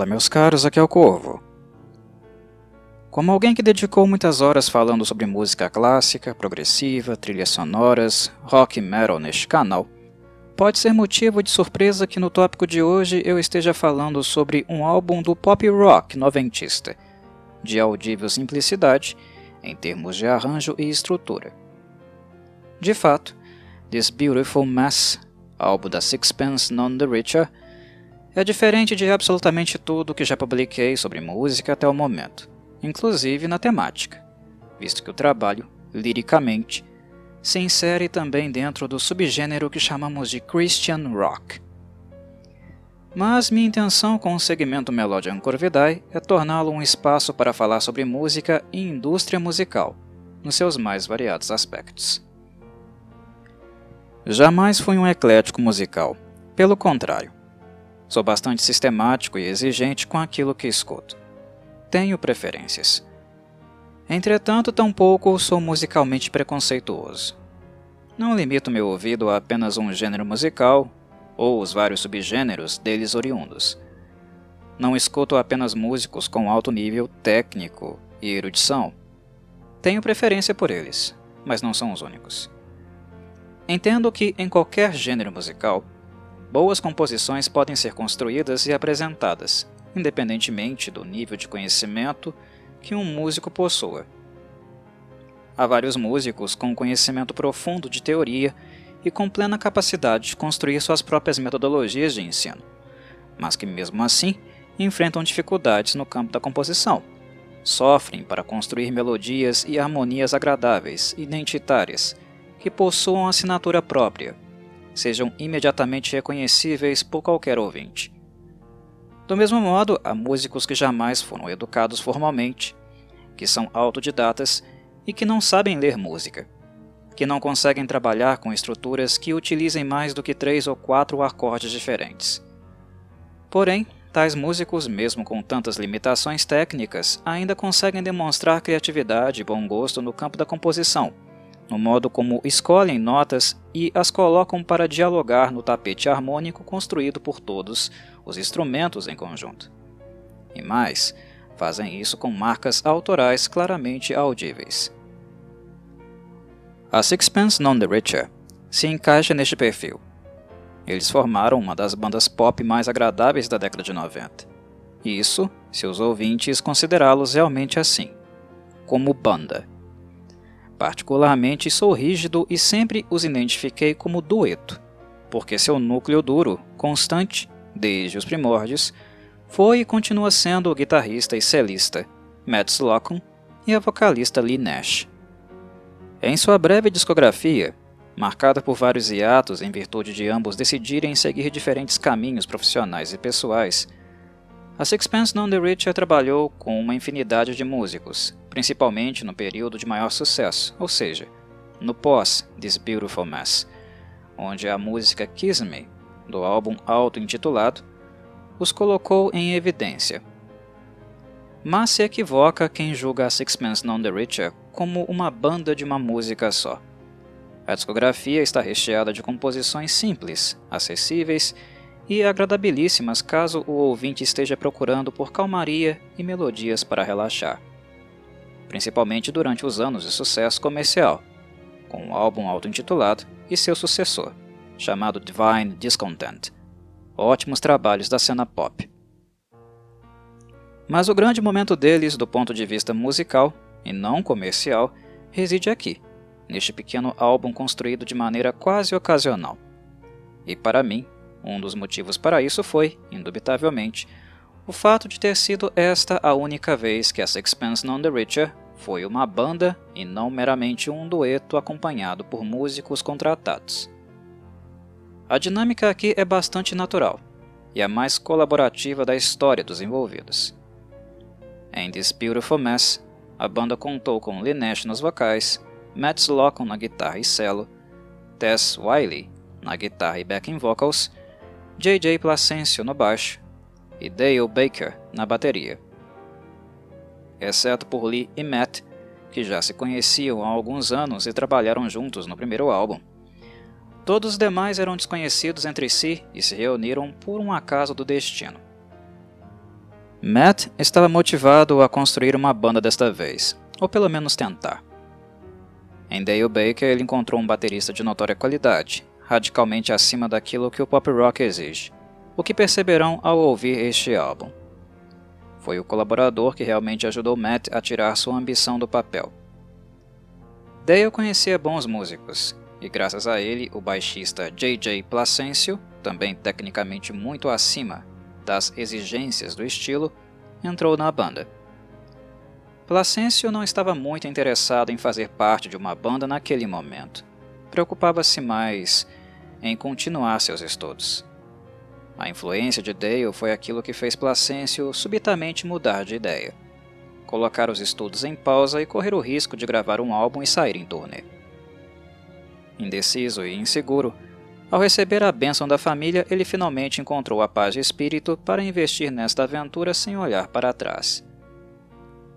Fala, meus caros, aqui é o Corvo. Como alguém que dedicou muitas horas falando sobre música clássica, progressiva, trilhas sonoras, rock e metal neste canal, pode ser motivo de surpresa que no tópico de hoje eu esteja falando sobre um álbum do pop rock noventista, de audível simplicidade em termos de arranjo e estrutura. De fato, This Beautiful Mess, álbum da Sixpence None the Richer, é diferente de absolutamente tudo que já publiquei sobre música até o momento, inclusive na temática, visto que o trabalho, liricamente, se insere também dentro do subgênero que chamamos de Christian Rock. Mas minha intenção com o segmento Melodian Corvidae é torná-lo um espaço para falar sobre música e indústria musical, nos seus mais variados aspectos. Jamais fui um eclético musical, pelo contrário, Sou bastante sistemático e exigente com aquilo que escuto. Tenho preferências. Entretanto, tampouco sou musicalmente preconceituoso. Não limito meu ouvido a apenas um gênero musical ou os vários subgêneros deles oriundos. Não escuto apenas músicos com alto nível técnico e erudição. Tenho preferência por eles, mas não são os únicos. Entendo que, em qualquer gênero musical, Boas composições podem ser construídas e apresentadas, independentemente do nível de conhecimento que um músico possua. Há vários músicos com conhecimento profundo de teoria e com plena capacidade de construir suas próprias metodologias de ensino, mas que, mesmo assim, enfrentam dificuldades no campo da composição. Sofrem para construir melodias e harmonias agradáveis, identitárias, que possuam assinatura própria sejam imediatamente reconhecíveis por qualquer ouvinte. Do mesmo modo, há músicos que jamais foram educados formalmente, que são autodidatas e que não sabem ler música, que não conseguem trabalhar com estruturas que utilizem mais do que três ou quatro acordes diferentes. Porém, tais músicos, mesmo com tantas limitações técnicas, ainda conseguem demonstrar criatividade e bom gosto no campo da composição no modo como escolhem notas e as colocam para dialogar no tapete harmônico construído por todos os instrumentos em conjunto. E mais, fazem isso com marcas autorais claramente audíveis. A Sixpence None the Richer se encaixa neste perfil. Eles formaram uma das bandas pop mais agradáveis da década de 90. Isso, se os ouvintes considerá-los realmente assim, como banda. Particularmente sou rígido e sempre os identifiquei como dueto, porque seu núcleo duro, constante, desde os primórdios, foi e continua sendo o guitarrista e celista Matt Slocum e a vocalista Lee Nash. Em sua breve discografia, marcada por vários hiatos em virtude de ambos decidirem seguir diferentes caminhos profissionais e pessoais, a Sixpence None the Richer trabalhou com uma infinidade de músicos, principalmente no período de maior sucesso, ou seja, no pós This Beautiful Mess, onde a música Kiss Me, do álbum auto-intitulado, os colocou em evidência. Mas se equivoca quem julga a Sixpence None the Richer como uma banda de uma música só. A discografia está recheada de composições simples, acessíveis e agradabilíssimas caso o ouvinte esteja procurando por calmaria e melodias para relaxar principalmente durante os anos de sucesso comercial, com o um álbum auto-intitulado e seu sucessor, chamado Divine Discontent. Ótimos trabalhos da cena pop. Mas o grande momento deles, do ponto de vista musical e não comercial, reside aqui, neste pequeno álbum construído de maneira quase ocasional. E para mim, um dos motivos para isso foi, indubitavelmente, o fato de ter sido esta a única vez que a Sixpence None the Richer foi uma banda e não meramente um dueto acompanhado por músicos contratados. A dinâmica aqui é bastante natural e a mais colaborativa da história dos envolvidos. Em This Beautiful Mess, a banda contou com Lee Nash nos vocais, Matt Slocum na guitarra e cello, Tess Wiley na guitarra e backing vocals, J.J. Placencio no baixo e Dale Baker na bateria. Exceto por Lee e Matt, que já se conheciam há alguns anos e trabalharam juntos no primeiro álbum. Todos os demais eram desconhecidos entre si e se reuniram por um acaso do destino. Matt estava motivado a construir uma banda desta vez, ou pelo menos tentar. Em Dale Baker, ele encontrou um baterista de notória qualidade, radicalmente acima daquilo que o pop rock exige, o que perceberão ao ouvir este álbum. Foi o colaborador que realmente ajudou Matt a tirar sua ambição do papel. Dale conhecia bons músicos, e graças a ele, o baixista J.J. Placencio, também tecnicamente muito acima das exigências do estilo, entrou na banda. Placencio não estava muito interessado em fazer parte de uma banda naquele momento. Preocupava-se mais em continuar seus estudos. A influência de Dale foi aquilo que fez Placencio subitamente mudar de ideia. Colocar os estudos em pausa e correr o risco de gravar um álbum e sair em turnê. Indeciso e inseguro, ao receber a bênção da família, ele finalmente encontrou a paz de espírito para investir nesta aventura sem olhar para trás.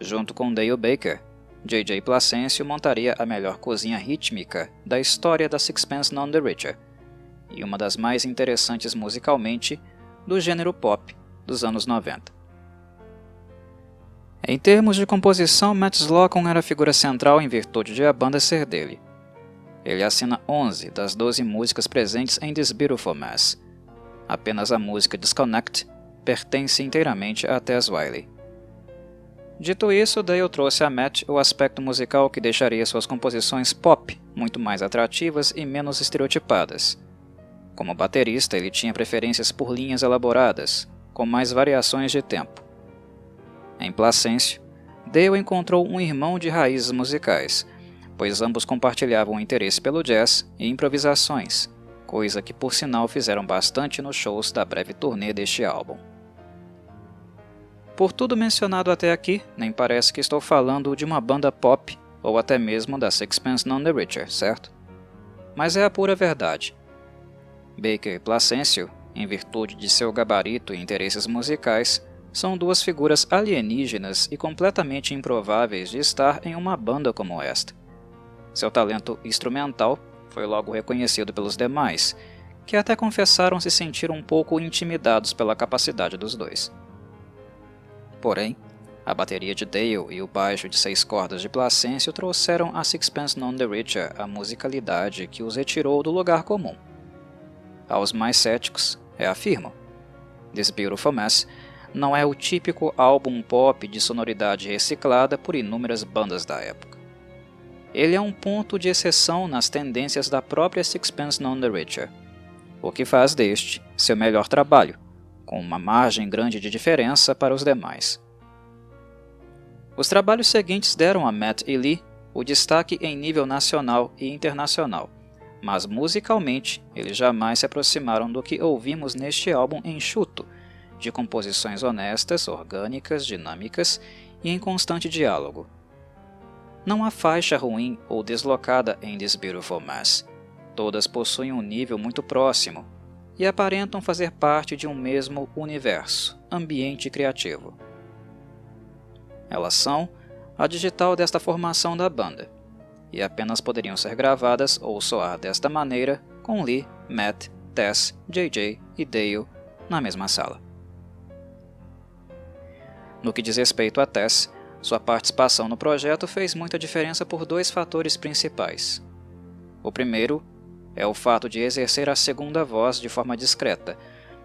Junto com Dale Baker, J.J. Placencio montaria a melhor cozinha rítmica da história da Sixpence None the Richer, e uma das mais interessantes musicalmente do gênero pop dos anos 90. Em termos de composição, Matt Slocum era a figura central em virtude de a banda ser dele. Ele assina 11 das 12 músicas presentes em This Beautiful Mess. Apenas a música Disconnect pertence inteiramente a Tess Wiley. Dito isso, Dale trouxe a Matt o aspecto musical que deixaria suas composições pop muito mais atrativas e menos estereotipadas, como baterista, ele tinha preferências por linhas elaboradas, com mais variações de tempo. Em Placêncio, Dale encontrou um irmão de raízes musicais, pois ambos compartilhavam interesse pelo jazz e improvisações, coisa que por sinal fizeram bastante nos shows da breve turnê deste álbum. Por tudo mencionado até aqui, nem parece que estou falando de uma banda pop ou até mesmo da Sixpence None the Richer, certo? Mas é a pura verdade. Baker e Placencio, em virtude de seu gabarito e interesses musicais, são duas figuras alienígenas e completamente improváveis de estar em uma banda como esta. Seu talento instrumental foi logo reconhecido pelos demais, que até confessaram se sentir um pouco intimidados pela capacidade dos dois. Porém, a bateria de Dale e o baixo de seis cordas de Placencio trouxeram a Sixpence None the Richer a musicalidade que os retirou do lugar comum. Aos mais céticos, reafirmam. This Beautiful Mess não é o típico álbum pop de sonoridade reciclada por inúmeras bandas da época. Ele é um ponto de exceção nas tendências da própria Sixpence None the Richer, o que faz deste seu melhor trabalho, com uma margem grande de diferença para os demais. Os trabalhos seguintes deram a Matt e Lee o destaque em nível nacional e internacional, mas musicalmente eles jamais se aproximaram do que ouvimos neste álbum enxuto, de composições honestas, orgânicas, dinâmicas e em constante diálogo. Não há faixa ruim ou deslocada em This Beautiful Mess. Todas possuem um nível muito próximo e aparentam fazer parte de um mesmo universo, ambiente criativo. Elas são a digital desta formação da banda e apenas poderiam ser gravadas ou soar desta maneira com Lee, Matt, Tess, JJ e Dale na mesma sala. No que diz respeito a Tess, sua participação no projeto fez muita diferença por dois fatores principais. O primeiro é o fato de exercer a segunda voz de forma discreta,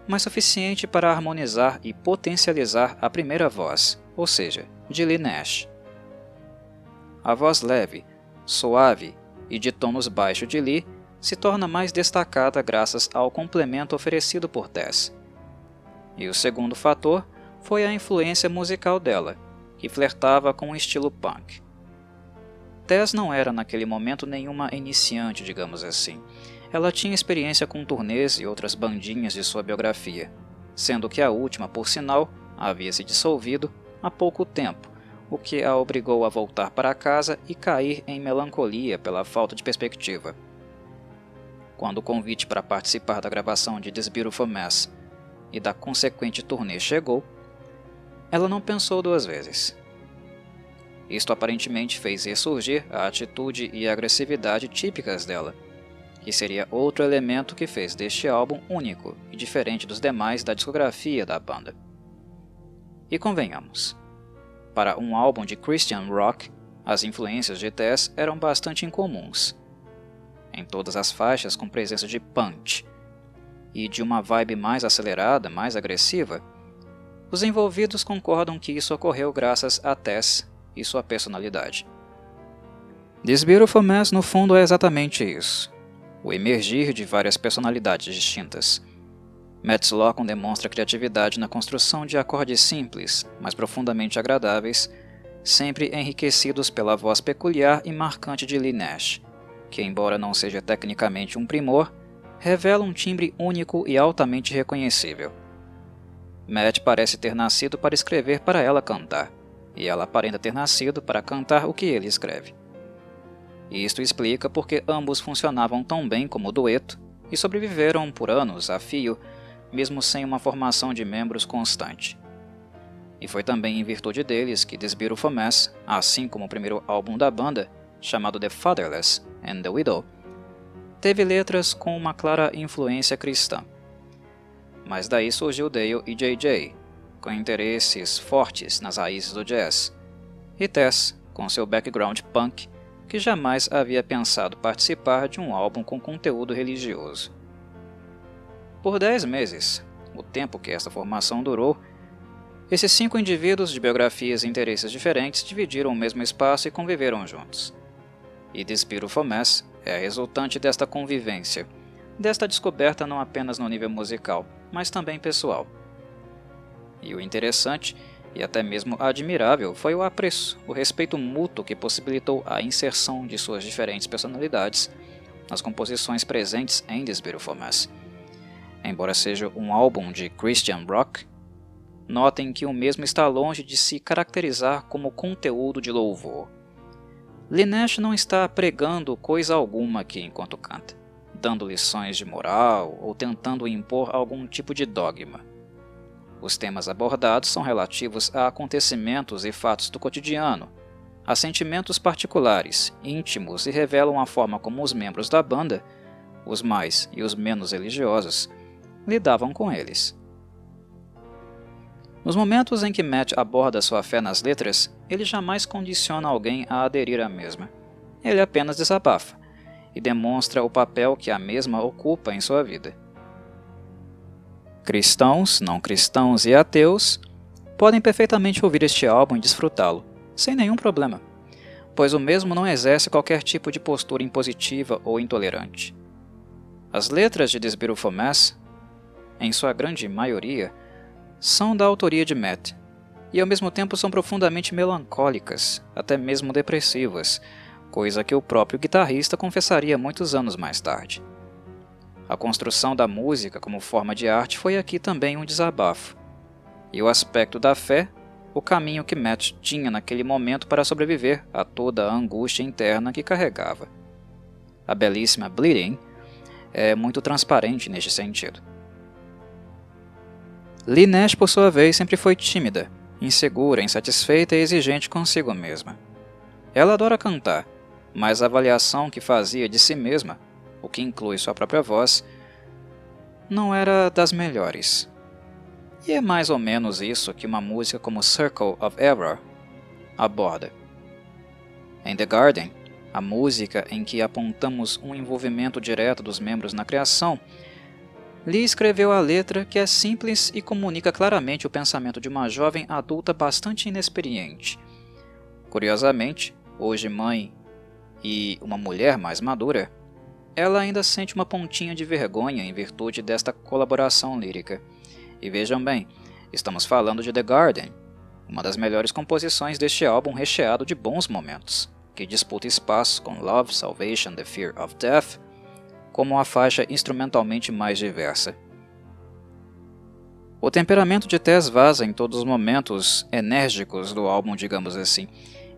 mas suficiente para harmonizar e potencializar a primeira voz, ou seja, de Lee Nash. A voz leve, suave e de tons baixos de Lee se torna mais destacada graças ao complemento oferecido por Tess. E o segundo fator foi a influência musical dela, que flertava com o estilo punk. Tess não era naquele momento nenhuma iniciante, digamos assim. Ela tinha experiência com turnês e outras bandinhas de sua biografia, sendo que a última, por sinal, havia se dissolvido há pouco tempo o que a obrigou a voltar para casa e cair em melancolia pela falta de perspectiva. Quando o convite para participar da gravação de This Beautiful Mess e da consequente turnê chegou, ela não pensou duas vezes. Isto aparentemente fez ressurgir a atitude e a agressividade típicas dela, que seria outro elemento que fez deste álbum único e diferente dos demais da discografia da banda. E convenhamos, para um álbum de Christian rock, as influências de Tess eram bastante incomuns. Em todas as faixas com presença de punch e de uma vibe mais acelerada, mais agressiva, os envolvidos concordam que isso ocorreu graças a Tess e sua personalidade. This Beautiful Mess no fundo é exatamente isso, o emergir de várias personalidades distintas. Matt Slocum demonstra criatividade na construção de acordes simples, mas profundamente agradáveis, sempre enriquecidos pela voz peculiar e marcante de Lee Nash, que, embora não seja tecnicamente um primor, revela um timbre único e altamente reconhecível. Matt parece ter nascido para escrever para ela cantar, e ela aparenta ter nascido para cantar o que ele escreve. Isto explica porque ambos funcionavam tão bem como dueto e sobreviveram por anos a fio, mesmo sem uma formação de membros constante. E foi também em virtude deles que This Beautiful Mess, assim como o primeiro álbum da banda, chamado The Fatherless and the Widow, teve letras com uma clara influência cristã. Mas daí surgiu Dale e JJ, com interesses fortes nas raízes do jazz, e Tess, com seu background punk, que jamais havia pensado participar de um álbum com conteúdo religioso. Por dez meses, o tempo que esta formação durou, esses cinco indivíduos de biografias e interesses diferentes dividiram o mesmo espaço e conviveram juntos. E Beautiful Mess é a resultante desta convivência, desta descoberta não apenas no nível musical, mas também pessoal. E o interessante e até mesmo admirável foi o apreço, o respeito mútuo que possibilitou a inserção de suas diferentes personalidades nas composições presentes em Beautiful Mess. Embora seja um álbum de Christian rock, notem que o mesmo está longe de se caracterizar como conteúdo de louvor. Linesh não está pregando coisa alguma aqui enquanto canta, dando lições de moral ou tentando impor algum tipo de dogma. Os temas abordados são relativos a acontecimentos e fatos do cotidiano, a sentimentos particulares, íntimos e revelam a forma como os membros da banda, os mais e os menos religiosos, lidavam com eles. Nos momentos em que Matt aborda sua fé nas letras, ele jamais condiciona alguém a aderir à mesma. Ele apenas desabafa e demonstra o papel que a mesma ocupa em sua vida. Cristãos, não cristãos e ateus podem perfeitamente ouvir este álbum e desfrutá-lo, sem nenhum problema, pois o mesmo não exerce qualquer tipo de postura impositiva ou intolerante. As letras de This Beautiful Mess, em sua grande maioria, são da autoria de Matt, e ao mesmo tempo são profundamente melancólicas, até mesmo depressivas, coisa que o próprio guitarrista confessaria muitos anos mais tarde. A construção da música como forma de arte foi aqui também um desabafo. E o aspecto da fé, o caminho que Matt tinha naquele momento para sobreviver a toda a angústia interna que carregava. A belíssima Bleeding é muito transparente neste sentido. Lee Nash, por sua vez, sempre foi tímida, insegura, insatisfeita e exigente consigo mesma. Ela adora cantar, mas a avaliação que fazia de si mesma o que inclui sua própria voz, não era das melhores. E é mais ou menos isso que uma música como Circle of Error aborda. Em The Garden, a música em que apontamos um envolvimento direto dos membros na criação, Lee escreveu a letra que é simples e comunica claramente o pensamento de uma jovem adulta bastante inexperiente. Curiosamente, hoje mãe e uma mulher mais madura, ela ainda sente uma pontinha de vergonha em virtude desta colaboração lírica. E vejam bem, estamos falando de The Garden, uma das melhores composições deste álbum recheado de bons momentos, que disputa espaço com Love, Salvation, The Fear of Death, como a faixa instrumentalmente mais diversa. O temperamento de Tess vaza em todos os momentos enérgicos do álbum, digamos assim,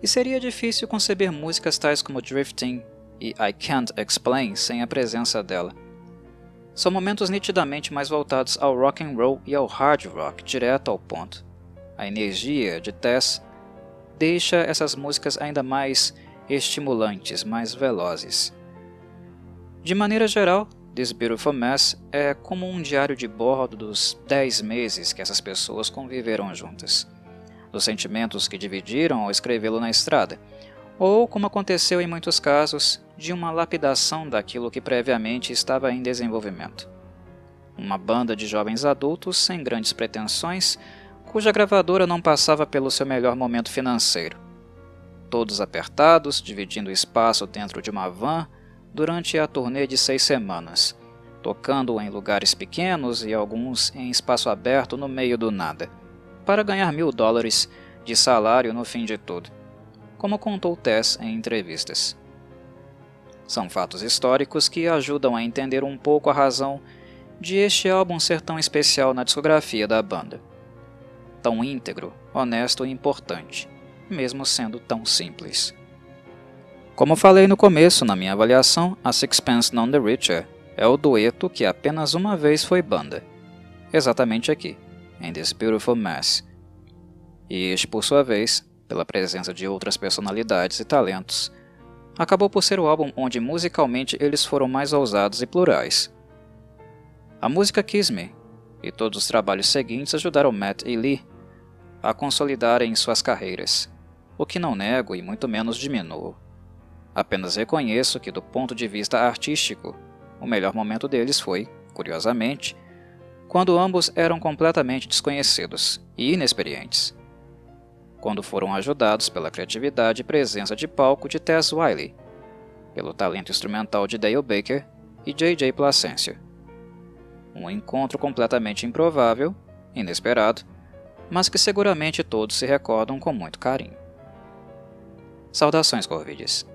e seria difícil conceber músicas tais como Drifting, e I Can't Explain sem a presença dela. São momentos nitidamente mais voltados ao rock and roll e ao hard rock, direto ao ponto. A energia de Tess deixa essas músicas ainda mais estimulantes, mais velozes. De maneira geral, This Beautiful Mess é como um diário de bordo dos 10 meses que essas pessoas conviveram juntas. dos sentimentos que dividiram ao escrevê-lo na estrada, ou, como aconteceu em muitos casos, de uma lapidação daquilo que previamente estava em desenvolvimento. Uma banda de jovens adultos sem grandes pretensões, cuja gravadora não passava pelo seu melhor momento financeiro. Todos apertados, dividindo espaço dentro de uma van durante a turnê de seis semanas, tocando em lugares pequenos e alguns em espaço aberto no meio do nada, para ganhar mil dólares de salário no fim de tudo, como contou Tess em entrevistas. São fatos históricos que ajudam a entender um pouco a razão de este álbum ser tão especial na discografia da banda. Tão íntegro, honesto e importante, mesmo sendo tão simples. Como falei no começo, na minha avaliação, a Sixpence None the Richer é o dueto que apenas uma vez foi banda. Exatamente aqui, em This Beautiful Mess. E este, por sua vez, pela presença de outras personalidades e talentos, acabou por ser o álbum onde musicalmente eles foram mais ousados e plurais. A música Kiss Me e todos os trabalhos seguintes ajudaram Matt e Lee a consolidarem suas carreiras, o que não nego e muito menos diminuo. Apenas reconheço que, do ponto de vista artístico, o melhor momento deles foi, curiosamente, quando ambos eram completamente desconhecidos e inexperientes quando foram ajudados pela criatividade e presença de palco de Tess Wiley, pelo talento instrumental de Dale Baker e J.J. Placencia. Um encontro completamente improvável, inesperado, mas que seguramente todos se recordam com muito carinho. Saudações, Corvides!